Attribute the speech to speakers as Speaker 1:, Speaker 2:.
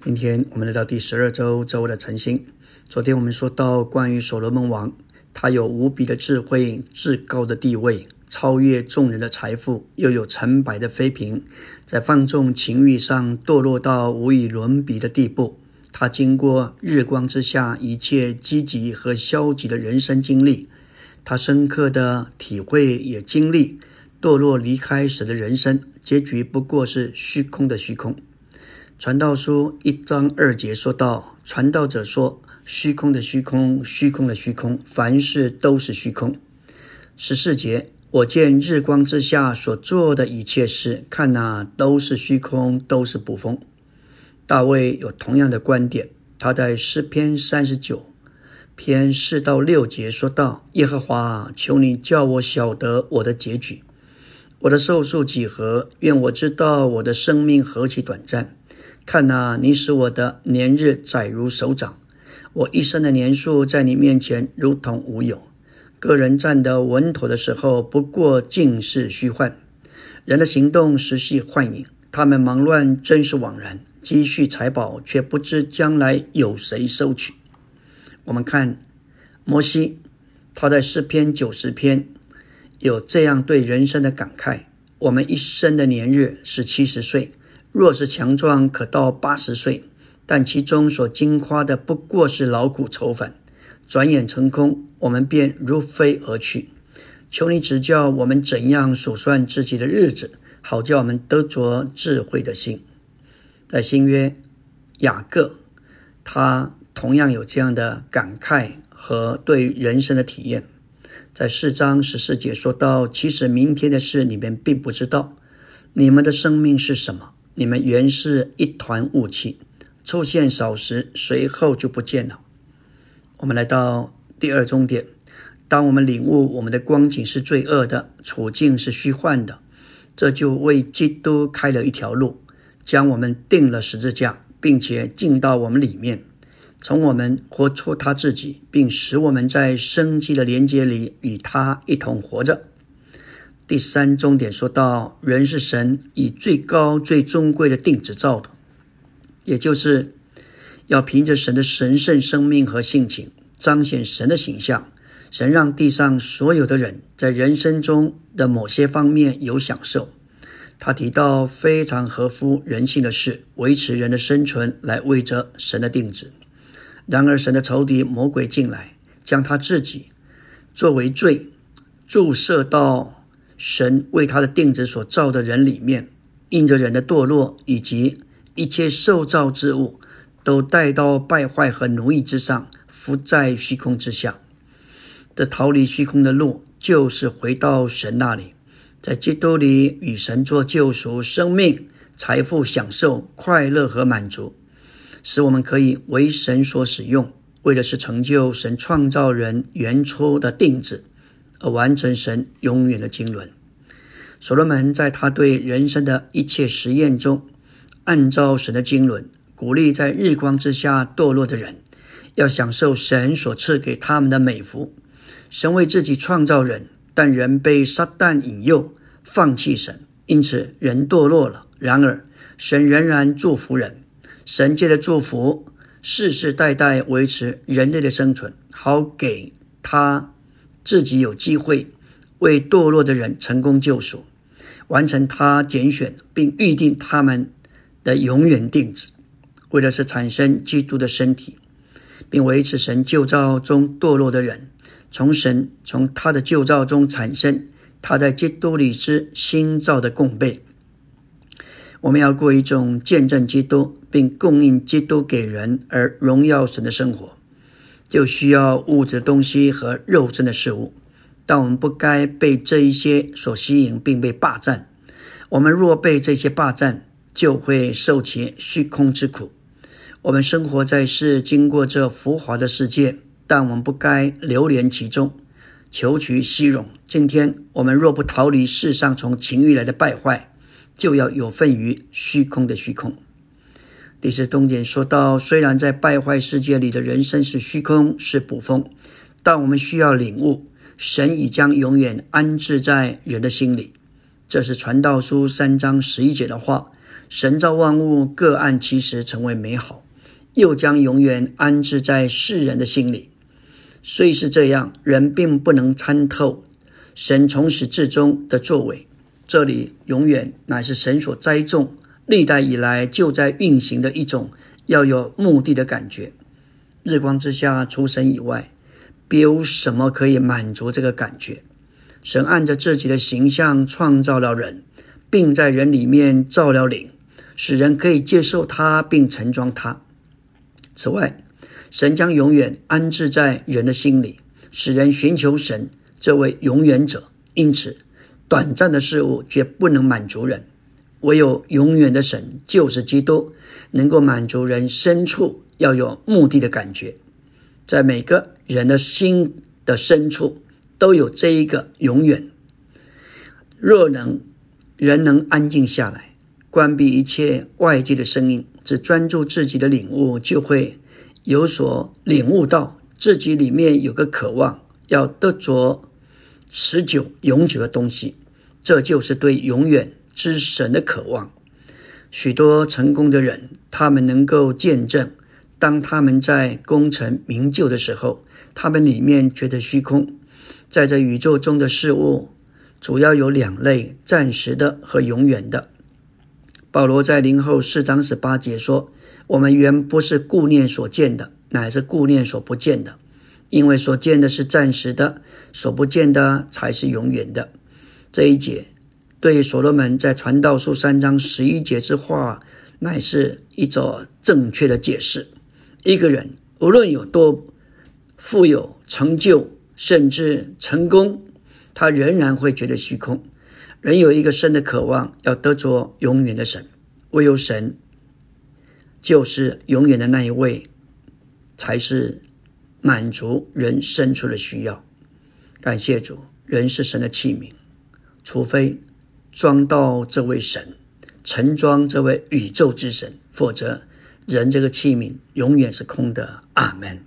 Speaker 1: 今天我们来到第十二周周的晨星。昨天我们说到关于所罗门王，他有无比的智慧、至高的地位，超越众人的财富，又有成百的妃嫔，在放纵情欲上堕落到无与伦比的地步。他经过日光之下一切积极和消极的人生经历，他深刻的体会也经历堕落离开时的人生，结局不过是虚空的虚空。传道书一章二节说道：“传道者说，虚空的虚空，虚空的虚空，凡事都是虚空。”十四节，我见日光之下所做的一切事，看那都是虚空，都是捕风。大卫有同样的观点，他在诗篇三十九篇四到六节说道：“耶和华，求你叫我晓得我的结局，我的寿数几何？愿我知道我的生命何其短暂。”看呐，你使我的年日窄如手掌，我一生的年数在你面前如同无有。个人站得稳妥的时候，不过尽是虚幻；人的行动实系幻影。他们忙乱真是枉然，积蓄财宝却不知将来有谁收取。我们看摩西，他在诗篇九十篇有这样对人生的感慨：我们一生的年日是七十岁。若是强壮，可到八十岁，但其中所经夸的不过是劳苦愁烦，转眼成空，我们便如飞而去。求你指教我们怎样数算自己的日子，好叫我们得着智慧的心。在新约雅各，他同样有这样的感慨和对人生的体验。在四章十四节说到：“其实明天的事你们并不知道，你们的生命是什么？”你们原是一团雾气，出现少时，随后就不见了。我们来到第二终点，当我们领悟我们的光景是罪恶的，处境是虚幻的，这就为基督开了一条路，将我们定了十字架，并且进到我们里面，从我们活出他自己，并使我们在生机的连接里与他一同活着。第三重点说到，人是神以最高、最尊贵的定旨造的，也就是要凭着神的神圣生命和性情，彰显神的形象。神让地上所有的人在人生中的某些方面有享受。他提到非常合乎人性的事，维持人的生存，来为着神的定旨。然而，神的仇敌魔鬼进来，将他自己作为罪注射到。神为他的定旨所造的人里面，因着人的堕落以及一切受造之物，都带到败坏和奴役之上，伏在虚空之下。这逃离虚空的路，就是回到神那里，在基督里与神做救赎、生命、财富、享受、快乐和满足，使我们可以为神所使用，为的是成就神创造人原初的定旨。而完成神永远的经纶。所罗门在他对人生的一切实验中，按照神的经纶，鼓励在日光之下堕落的人，要享受神所赐给他们的美福。神为自己创造人，但人被撒旦引诱，放弃神，因此人堕落了。然而，神仍然祝福人，神界的祝福世世代代维持人类的生存，好给他。自己有机会为堕落的人成功救赎，完成他拣选并预定他们的永远定旨，为的是产生基督的身体，并维持神旧造中堕落的人从神从他的旧造中产生他在基督里之新造的供备。我们要过一种见证基督并供应基督给人而荣耀神的生活。就需要物质东西和肉身的事物，但我们不该被这一些所吸引并被霸占。我们若被这些霸占，就会受其虚空之苦。我们生活在世，经过这浮华的世界，但我们不该流连其中，求取虚荣。今天我们若不逃离世上从情欲来的败坏，就要有份于虚空的虚空。第四东点说到，虽然在败坏世界里的人生是虚空，是捕风，但我们需要领悟，神已将永远安置在人的心里。这是传道书三章十一节的话。神造万物各按其时成为美好，又将永远安置在世人的心里。虽是这样，人并不能参透神从始至终的作为。这里永远乃是神所栽种、历代以来就在运行的一种要有目的的感觉。日光之下，除神以外，别无什么可以满足这个感觉。神按着自己的形象创造了人，并在人里面造了灵，使人可以接受他并盛装他。此外，神将永远安置在人的心里，使人寻求神这位永远者。因此，短暂的事物绝不能满足人，唯有永远的神就是基督，能够满足人深处要有目的的感觉。在每个人的心的深处，都有这一个永远。若能人能安静下来，关闭一切外界的声音，只专注自己的领悟，就会。有所领悟到自己里面有个渴望，要得着持久永久的东西，这就是对永远之神的渴望。许多成功的人，他们能够见证，当他们在功成名就的时候，他们里面觉得虚空。在这宇宙中的事物，主要有两类：暂时的和永远的。保罗在零后四章十八节说。我们原不是顾念所见的，乃是顾念所不见的，因为所见的是暂时的，所不见的才是永远的。这一节对所罗门在传道书三章十一节之话，乃是一种正确的解释。一个人无论有多富有、成就，甚至成功，他仍然会觉得虚空。人有一个深的渴望，要得着永远的神，唯有神。就是永远的那一位，才是满足人生出的需要。感谢主，人是神的器皿，除非装到这位神，盛装这位宇宙之神，否则人这个器皿永远是空的。阿门。